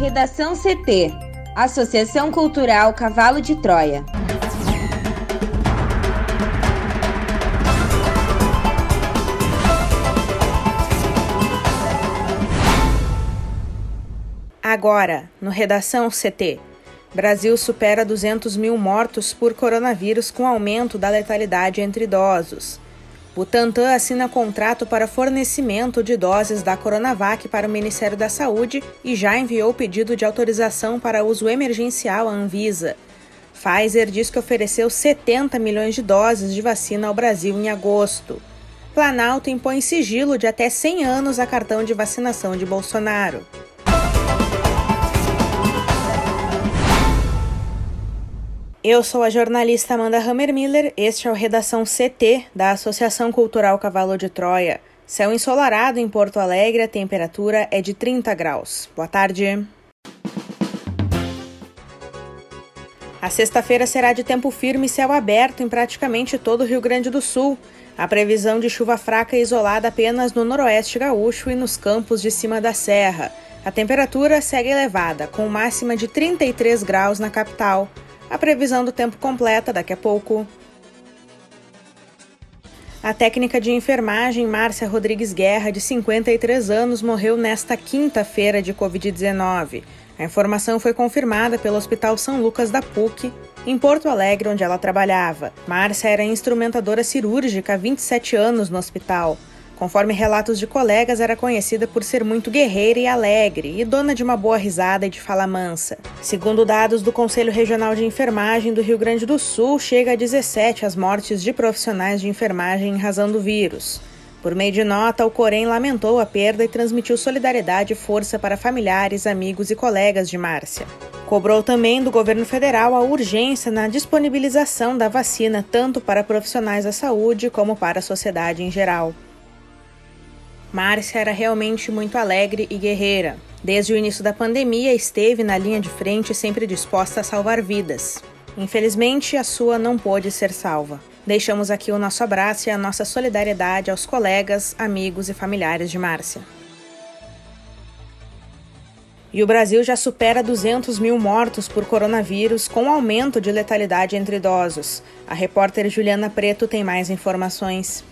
Redação CT Associação Cultural Cavalo de Troia. Agora, no Redação CT. Brasil supera 200 mil mortos por coronavírus com aumento da letalidade entre idosos. Butantan assina contrato para fornecimento de doses da Coronavac para o Ministério da Saúde e já enviou pedido de autorização para uso emergencial à Anvisa. Pfizer diz que ofereceu 70 milhões de doses de vacina ao Brasil em agosto. Planalto impõe sigilo de até 100 anos a cartão de vacinação de Bolsonaro. Eu sou a jornalista Amanda Hammermiller, este é o Redação CT da Associação Cultural Cavalo de Troia. Céu ensolarado em Porto Alegre, a temperatura é de 30 graus. Boa tarde. A sexta-feira será de tempo firme e céu aberto em praticamente todo o Rio Grande do Sul. A previsão de chuva fraca e isolada apenas no noroeste gaúcho e nos campos de cima da serra. A temperatura segue elevada, com máxima de 33 graus na capital. A previsão do tempo completa daqui a pouco. A técnica de enfermagem Márcia Rodrigues Guerra, de 53 anos, morreu nesta quinta-feira de Covid-19. A informação foi confirmada pelo Hospital São Lucas da PUC, em Porto Alegre, onde ela trabalhava. Márcia era instrumentadora cirúrgica há 27 anos no hospital. Conforme relatos de colegas, era conhecida por ser muito guerreira e alegre, e dona de uma boa risada e de fala mansa. Segundo dados do Conselho Regional de Enfermagem do Rio Grande do Sul, chega a 17 as mortes de profissionais de enfermagem em razão do vírus. Por meio de nota, o Corém lamentou a perda e transmitiu solidariedade e força para familiares, amigos e colegas de Márcia. Cobrou também do governo federal a urgência na disponibilização da vacina tanto para profissionais da saúde como para a sociedade em geral. Márcia era realmente muito alegre e guerreira. Desde o início da pandemia, esteve na linha de frente sempre disposta a salvar vidas. Infelizmente, a sua não pôde ser salva. Deixamos aqui o nosso abraço e a nossa solidariedade aos colegas, amigos e familiares de Márcia. E o Brasil já supera 200 mil mortos por coronavírus, com aumento de letalidade entre idosos. A repórter Juliana Preto tem mais informações.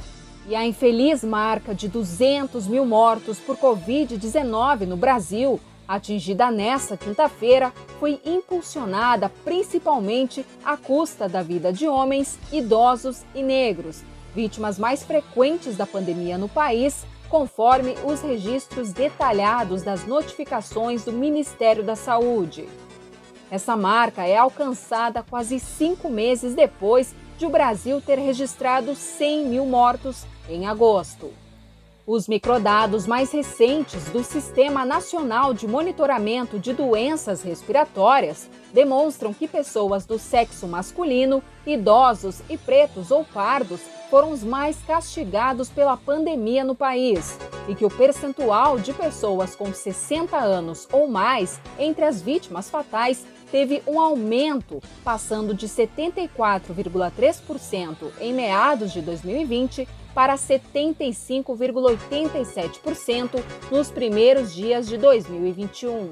E a infeliz marca de 200 mil mortos por Covid-19 no Brasil, atingida nesta quinta-feira, foi impulsionada principalmente à custa da vida de homens, idosos e negros, vítimas mais frequentes da pandemia no país, conforme os registros detalhados das notificações do Ministério da Saúde. Essa marca é alcançada quase cinco meses depois de o Brasil ter registrado 100 mil mortos em agosto. Os microdados mais recentes do Sistema Nacional de Monitoramento de Doenças Respiratórias demonstram que pessoas do sexo masculino, idosos e pretos ou pardos foram os mais castigados pela pandemia no país e que o percentual de pessoas com 60 anos ou mais entre as vítimas fatais teve um aumento, passando de 74,3% em meados de 2020 para 75,87% nos primeiros dias de 2021.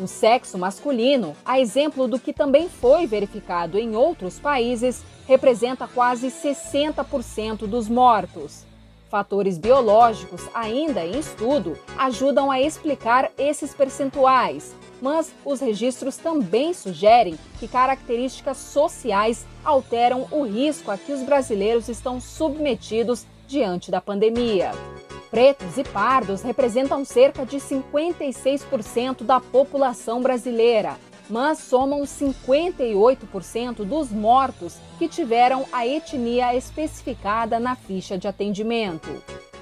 O sexo masculino, a exemplo do que também foi verificado em outros países, representa quase 60% dos mortos. Fatores biológicos, ainda em estudo, ajudam a explicar esses percentuais, mas os registros também sugerem que características sociais alteram o risco a que os brasileiros estão submetidos diante da pandemia. Pretos e pardos representam cerca de 56% da população brasileira, mas somam 58% dos mortos que tiveram a etnia especificada na ficha de atendimento.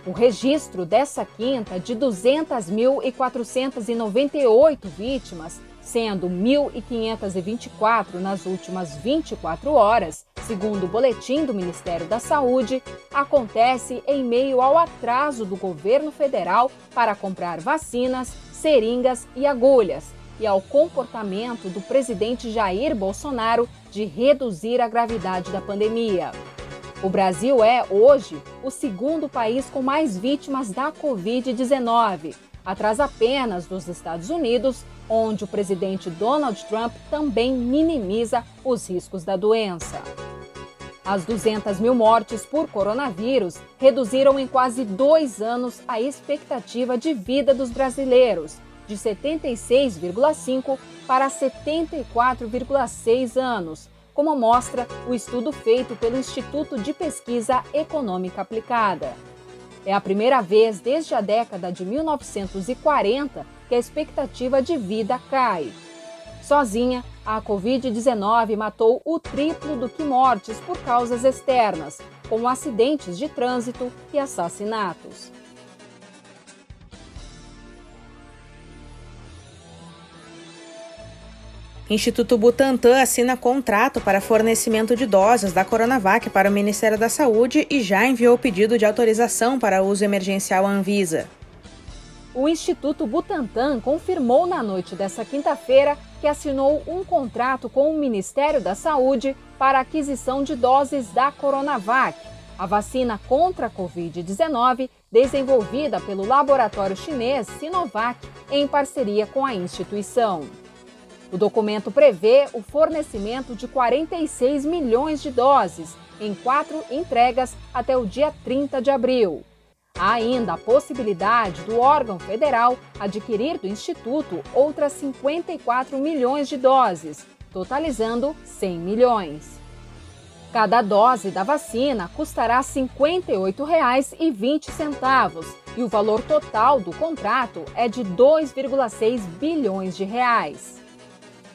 O registro dessa quinta de 200.498 vítimas, sendo 1.524 nas últimas 24 horas, segundo o boletim do Ministério da Saúde, acontece em meio ao atraso do governo federal para comprar vacinas, seringas e agulhas e ao comportamento do presidente Jair Bolsonaro de reduzir a gravidade da pandemia. O Brasil é, hoje, o segundo país com mais vítimas da Covid-19, atrás apenas dos Estados Unidos, onde o presidente Donald Trump também minimiza os riscos da doença. As 200 mil mortes por coronavírus reduziram em quase dois anos a expectativa de vida dos brasileiros, de 76,5 para 74,6 anos, como mostra o estudo feito pelo Instituto de Pesquisa Econômica Aplicada. É a primeira vez desde a década de 1940 que a expectativa de vida cai. Sozinha, a Covid-19 matou o triplo do que mortes por causas externas, como acidentes de trânsito e assassinatos. Instituto Butantan assina contrato para fornecimento de doses da Coronavac para o Ministério da Saúde e já enviou pedido de autorização para uso emergencial Anvisa. O Instituto Butantan confirmou na noite dessa quinta-feira que assinou um contrato com o Ministério da Saúde para aquisição de doses da Coronavac, a vacina contra a Covid-19 desenvolvida pelo laboratório chinês Sinovac em parceria com a instituição. O documento prevê o fornecimento de 46 milhões de doses em quatro entregas até o dia 30 de abril. Há ainda a possibilidade do órgão federal adquirir do Instituto outras 54 milhões de doses, totalizando 100 milhões. Cada dose da vacina custará R$ 58,20 e o valor total do contrato é de 2,6 bilhões de reais.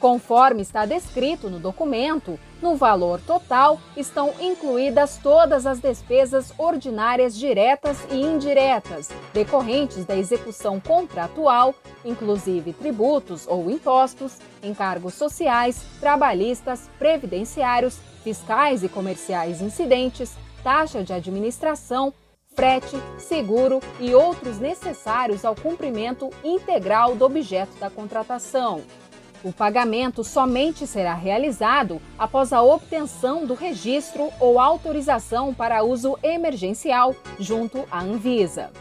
Conforme está descrito no documento, no valor total estão incluídas todas as despesas ordinárias diretas e indiretas decorrentes da execução contratual, inclusive tributos ou impostos, encargos sociais, trabalhistas, previdenciários, fiscais e comerciais incidentes, taxa de administração, frete, seguro e outros necessários ao cumprimento integral do objeto da contratação. O pagamento somente será realizado após a obtenção do registro ou autorização para uso emergencial junto à Anvisa.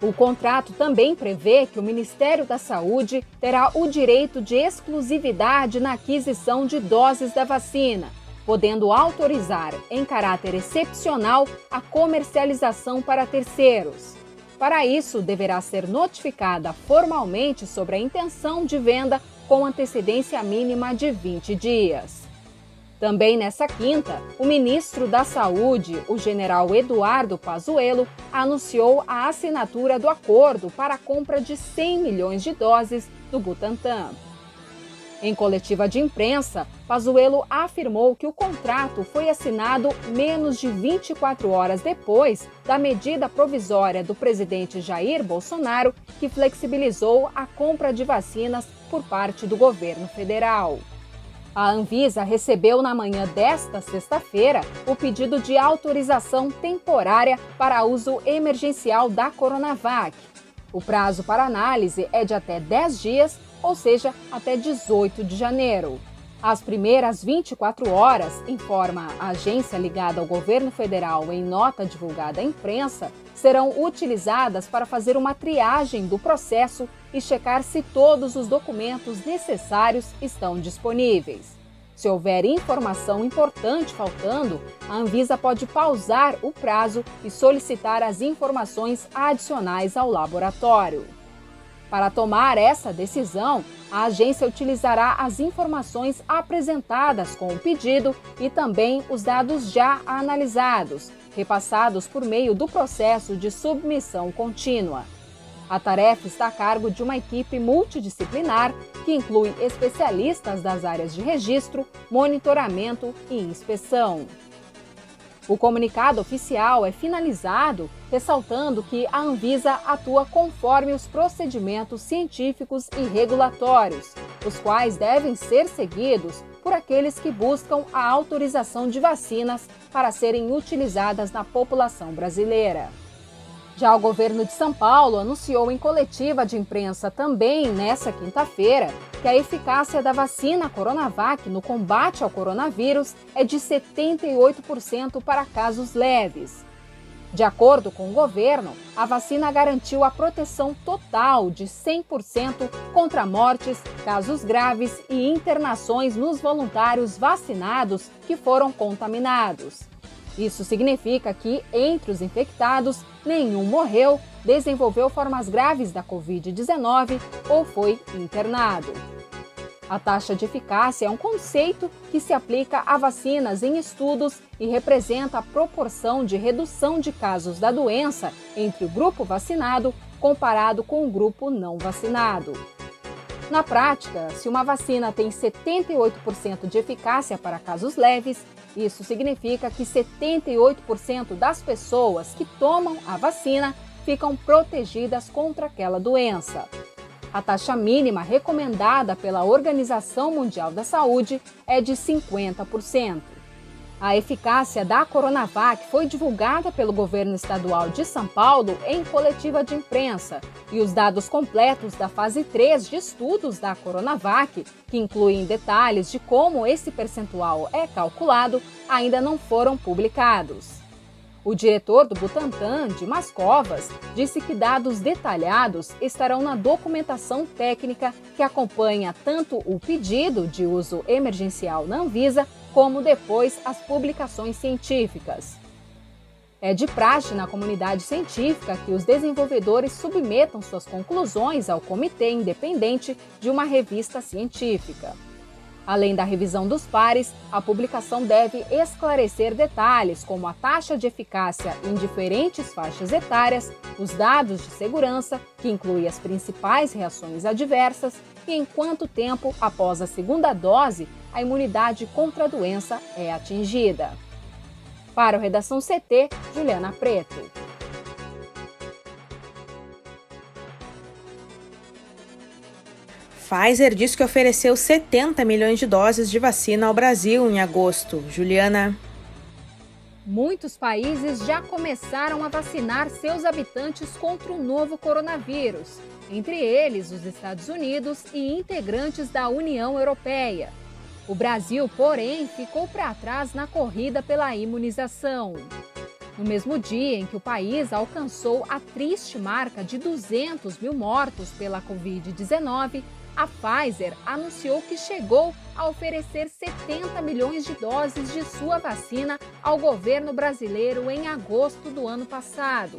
O contrato também prevê que o Ministério da Saúde terá o direito de exclusividade na aquisição de doses da vacina, podendo autorizar, em caráter excepcional, a comercialização para terceiros. Para isso, deverá ser notificada formalmente sobre a intenção de venda com antecedência mínima de 20 dias. Também nessa quinta, o ministro da Saúde, o general Eduardo Pazuello, anunciou a assinatura do acordo para a compra de 100 milhões de doses do Butantan. Em coletiva de imprensa, Pazuello afirmou que o contrato foi assinado menos de 24 horas depois da medida provisória do presidente Jair Bolsonaro, que flexibilizou a compra de vacinas por parte do governo federal. A Anvisa recebeu na manhã desta sexta-feira o pedido de autorização temporária para uso emergencial da Coronavac. O prazo para análise é de até 10 dias ou seja, até 18 de janeiro. As primeiras 24 horas, informa a agência ligada ao governo federal em nota divulgada à imprensa, serão utilizadas para fazer uma triagem do processo e checar se todos os documentos necessários estão disponíveis. Se houver informação importante faltando, a Anvisa pode pausar o prazo e solicitar as informações adicionais ao laboratório. Para tomar essa decisão, a agência utilizará as informações apresentadas com o pedido e também os dados já analisados, repassados por meio do processo de submissão contínua. A tarefa está a cargo de uma equipe multidisciplinar que inclui especialistas das áreas de registro, monitoramento e inspeção. O comunicado oficial é finalizado ressaltando que a Anvisa atua conforme os procedimentos científicos e regulatórios, os quais devem ser seguidos por aqueles que buscam a autorização de vacinas para serem utilizadas na população brasileira. Já o governo de São Paulo anunciou em coletiva de imprensa também nesta quinta-feira que a eficácia da vacina Coronavac no combate ao coronavírus é de 78% para casos leves. De acordo com o governo, a vacina garantiu a proteção total de 100% contra mortes, casos graves e internações nos voluntários vacinados que foram contaminados. Isso significa que, entre os infectados, nenhum morreu, desenvolveu formas graves da Covid-19 ou foi internado. A taxa de eficácia é um conceito que se aplica a vacinas em estudos e representa a proporção de redução de casos da doença entre o grupo vacinado comparado com o grupo não vacinado. Na prática, se uma vacina tem 78% de eficácia para casos leves, isso significa que 78% das pessoas que tomam a vacina ficam protegidas contra aquela doença. A taxa mínima recomendada pela Organização Mundial da Saúde é de 50%. A eficácia da Coronavac foi divulgada pelo governo estadual de São Paulo em coletiva de imprensa, e os dados completos da fase 3 de estudos da Coronavac, que incluem detalhes de como esse percentual é calculado, ainda não foram publicados. O diretor do Butantan, Dimas Covas, disse que dados detalhados estarão na documentação técnica que acompanha tanto o pedido de uso emergencial na Anvisa, como depois as publicações científicas. É de praxe na comunidade científica que os desenvolvedores submetam suas conclusões ao comitê independente de uma revista científica. Além da revisão dos pares, a publicação deve esclarecer detalhes como a taxa de eficácia em diferentes faixas etárias, os dados de segurança, que inclui as principais reações adversas, e em quanto tempo após a segunda dose a imunidade contra a doença é atingida. Para o Redação CT, Juliana Preto. Pfizer diz que ofereceu 70 milhões de doses de vacina ao Brasil em agosto. Juliana. Muitos países já começaram a vacinar seus habitantes contra o novo coronavírus, entre eles os Estados Unidos e integrantes da União Europeia. O Brasil, porém, ficou para trás na corrida pela imunização. No mesmo dia em que o país alcançou a triste marca de 200 mil mortos pela Covid-19, a Pfizer anunciou que chegou a oferecer 70 milhões de doses de sua vacina ao governo brasileiro em agosto do ano passado.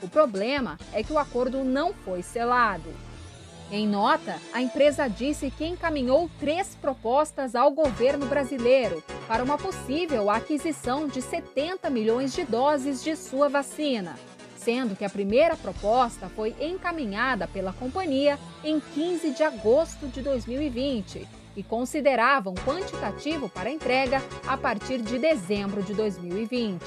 O problema é que o acordo não foi selado. Em nota, a empresa disse que encaminhou três propostas ao governo brasileiro para uma possível aquisição de 70 milhões de doses de sua vacina sendo que a primeira proposta foi encaminhada pela companhia em 15 de agosto de 2020 e considerava um quantitativo para entrega a partir de dezembro de 2020.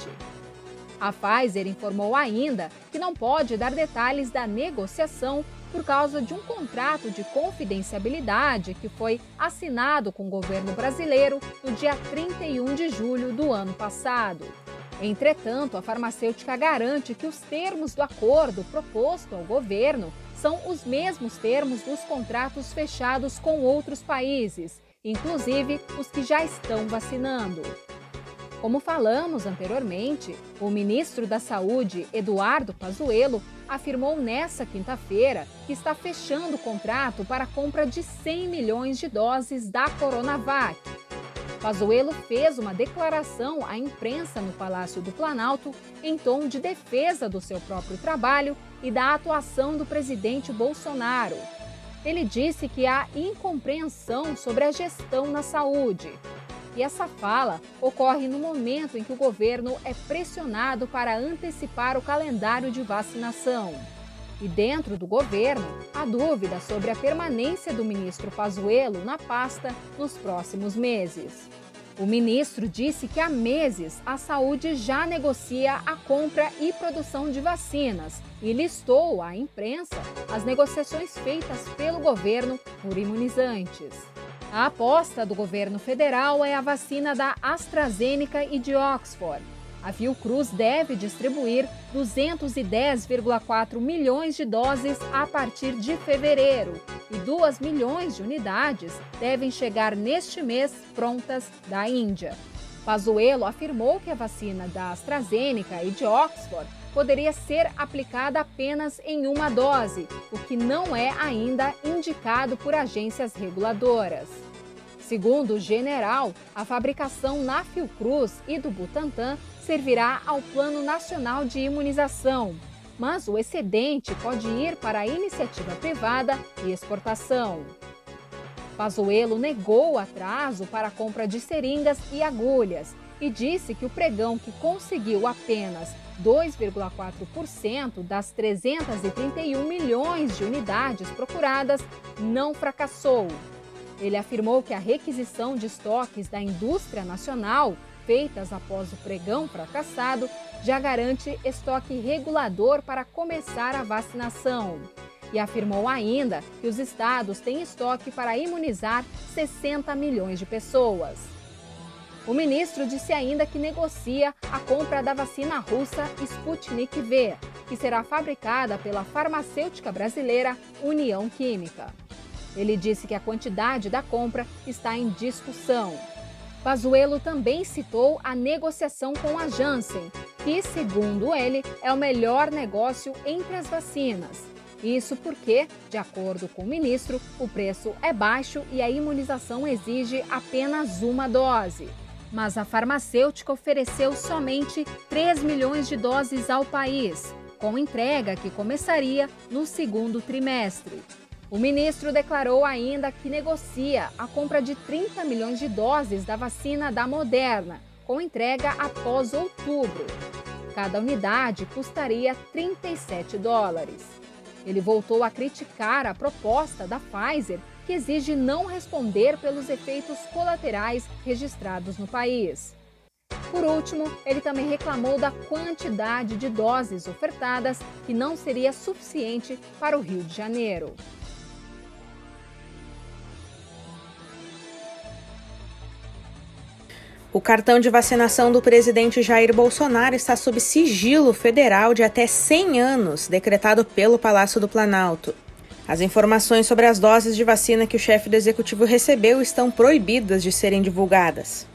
A Pfizer informou ainda que não pode dar detalhes da negociação por causa de um contrato de confidencialidade que foi assinado com o governo brasileiro no dia 31 de julho do ano passado. Entretanto, a farmacêutica garante que os termos do acordo proposto ao governo são os mesmos termos dos contratos fechados com outros países, inclusive os que já estão vacinando. Como falamos anteriormente, o ministro da Saúde, Eduardo Pazuello, afirmou nesta quinta-feira que está fechando o contrato para a compra de 100 milhões de doses da Coronavac Pazuello fez uma declaração à imprensa no Palácio do Planalto em tom de defesa do seu próprio trabalho e da atuação do presidente Bolsonaro. Ele disse que há incompreensão sobre a gestão na saúde. E essa fala ocorre no momento em que o governo é pressionado para antecipar o calendário de vacinação. E dentro do governo, há dúvida sobre a permanência do ministro Pazuello na pasta nos próximos meses. O ministro disse que há meses a saúde já negocia a compra e produção de vacinas e listou à imprensa as negociações feitas pelo governo por imunizantes. A aposta do governo federal é a vacina da AstraZeneca e de Oxford a Fiocruz deve distribuir 210,4 milhões de doses a partir de fevereiro e 2 milhões de unidades devem chegar neste mês prontas da Índia. Pazuello afirmou que a vacina da AstraZeneca e de Oxford poderia ser aplicada apenas em uma dose, o que não é ainda indicado por agências reguladoras. Segundo o general, a fabricação na Fiocruz e do Butantan servirá ao Plano Nacional de Imunização, mas o excedente pode ir para a iniciativa privada e exportação. Pazuello negou o atraso para a compra de seringas e agulhas e disse que o pregão que conseguiu apenas 2,4% das 331 milhões de unidades procuradas não fracassou. Ele afirmou que a requisição de estoques da indústria nacional, feitas após o pregão fracassado, já garante estoque regulador para começar a vacinação. E afirmou ainda que os estados têm estoque para imunizar 60 milhões de pessoas. O ministro disse ainda que negocia a compra da vacina russa Sputnik V, que será fabricada pela farmacêutica brasileira União Química. Ele disse que a quantidade da compra está em discussão. Pazuello também citou a negociação com a Janssen, que, segundo ele, é o melhor negócio entre as vacinas. Isso porque, de acordo com o ministro, o preço é baixo e a imunização exige apenas uma dose mas a farmacêutica ofereceu somente 3 milhões de doses ao país, com entrega que começaria no segundo trimestre. O ministro declarou ainda que negocia a compra de 30 milhões de doses da vacina da Moderna, com entrega após outubro. Cada unidade custaria 37 dólares. Ele voltou a criticar a proposta da Pfizer que exige não responder pelos efeitos colaterais registrados no país. Por último, ele também reclamou da quantidade de doses ofertadas, que não seria suficiente para o Rio de Janeiro. O cartão de vacinação do presidente Jair Bolsonaro está sob sigilo federal de até 100 anos, decretado pelo Palácio do Planalto. As informações sobre as doses de vacina que o chefe do executivo recebeu estão proibidas de serem divulgadas.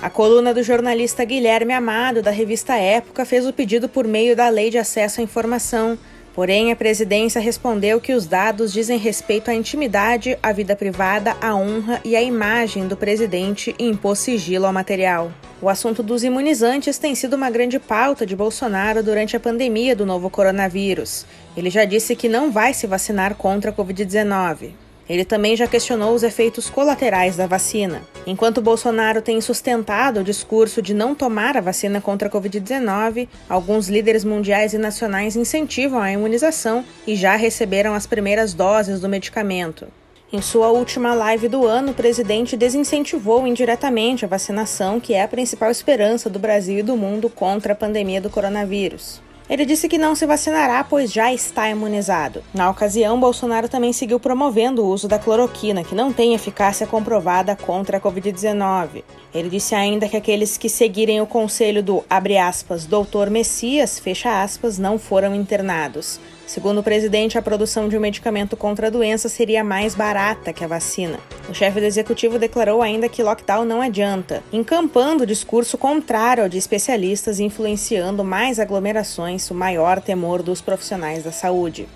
A coluna do jornalista Guilherme Amado, da revista Época, fez o pedido por meio da Lei de Acesso à Informação, porém a presidência respondeu que os dados dizem respeito à intimidade, à vida privada, à honra e à imagem do presidente e impôs sigilo ao material. O assunto dos imunizantes tem sido uma grande pauta de Bolsonaro durante a pandemia do novo coronavírus. Ele já disse que não vai se vacinar contra a Covid-19. Ele também já questionou os efeitos colaterais da vacina. Enquanto Bolsonaro tem sustentado o discurso de não tomar a vacina contra a Covid-19, alguns líderes mundiais e nacionais incentivam a imunização e já receberam as primeiras doses do medicamento. Em sua última live do ano, o presidente desincentivou indiretamente a vacinação, que é a principal esperança do Brasil e do mundo contra a pandemia do coronavírus. Ele disse que não se vacinará, pois já está imunizado. Na ocasião, Bolsonaro também seguiu promovendo o uso da cloroquina, que não tem eficácia comprovada contra a Covid-19. Ele disse ainda que aqueles que seguirem o conselho do, abre aspas, doutor Messias, fecha aspas, não foram internados. Segundo o presidente, a produção de um medicamento contra a doença seria mais barata que a vacina. O chefe do executivo declarou ainda que lockdown não adianta, encampando o discurso contrário ao de especialistas influenciando mais aglomerações, o maior temor dos profissionais da saúde.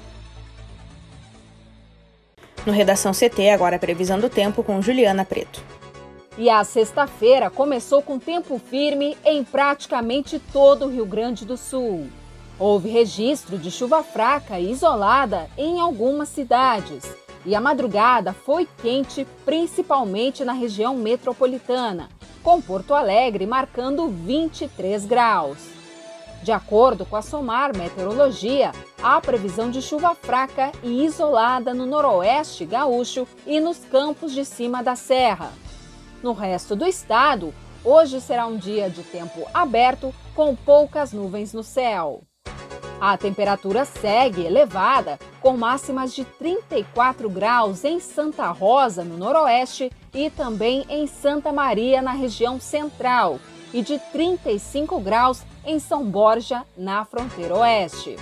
No Redação CT, agora a previsão do tempo com Juliana Preto. E a sexta-feira começou com tempo firme em praticamente todo o Rio Grande do Sul. Houve registro de chuva fraca e isolada em algumas cidades. E a madrugada foi quente, principalmente na região metropolitana, com Porto Alegre marcando 23 graus. De acordo com a SOMAR Meteorologia, há previsão de chuva fraca e isolada no noroeste gaúcho e nos campos de cima da serra. No resto do estado, hoje será um dia de tempo aberto com poucas nuvens no céu. A temperatura segue elevada, com máximas de 34 graus em Santa Rosa, no Noroeste, e também em Santa Maria, na região central, e de 35 graus em São Borja, na fronteira oeste.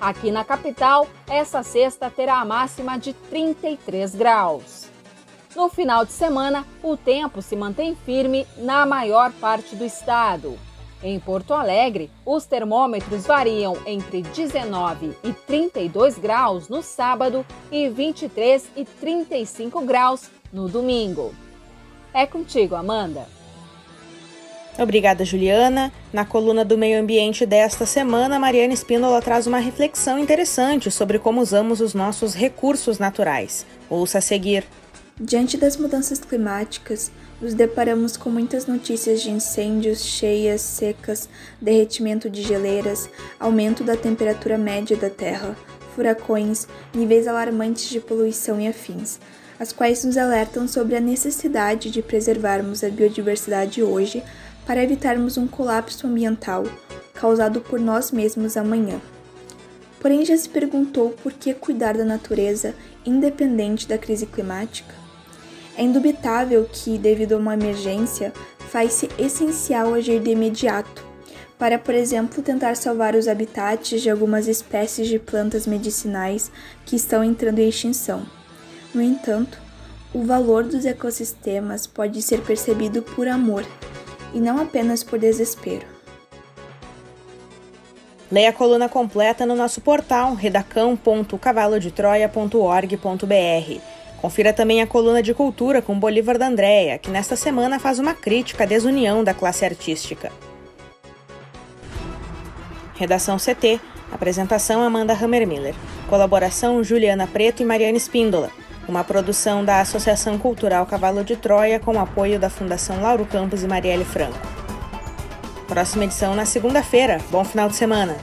Aqui na capital, essa sexta terá a máxima de 33 graus. No final de semana, o tempo se mantém firme na maior parte do estado. Em Porto Alegre, os termômetros variam entre 19 e 32 graus no sábado e 23 e 35 graus no domingo. É contigo, Amanda. Obrigada, Juliana. Na coluna do Meio Ambiente desta semana, Mariana Espíndola traz uma reflexão interessante sobre como usamos os nossos recursos naturais. Ouça a seguir. Diante das mudanças climáticas, nos deparamos com muitas notícias de incêndios, cheias, secas, derretimento de geleiras, aumento da temperatura média da Terra, furacões, níveis alarmantes de poluição e afins, as quais nos alertam sobre a necessidade de preservarmos a biodiversidade hoje para evitarmos um colapso ambiental causado por nós mesmos amanhã. Porém, já se perguntou por que cuidar da natureza independente da crise climática? É indubitável que, devido a uma emergência, faz-se essencial agir de imediato, para, por exemplo, tentar salvar os habitats de algumas espécies de plantas medicinais que estão entrando em extinção. No entanto, o valor dos ecossistemas pode ser percebido por amor e não apenas por desespero. Leia a coluna completa no nosso portal redacão.cavalodetroia.org.br. Confira também a coluna de cultura com Bolívar da Andréia, que nesta semana faz uma crítica à desunião da classe artística. Redação CT. Apresentação Amanda Hammermiller. Colaboração Juliana Preto e Mariana Espíndola. Uma produção da Associação Cultural Cavalo de Troia com apoio da Fundação Lauro Campos e Marielle Franco. Próxima edição na segunda-feira. Bom final de semana.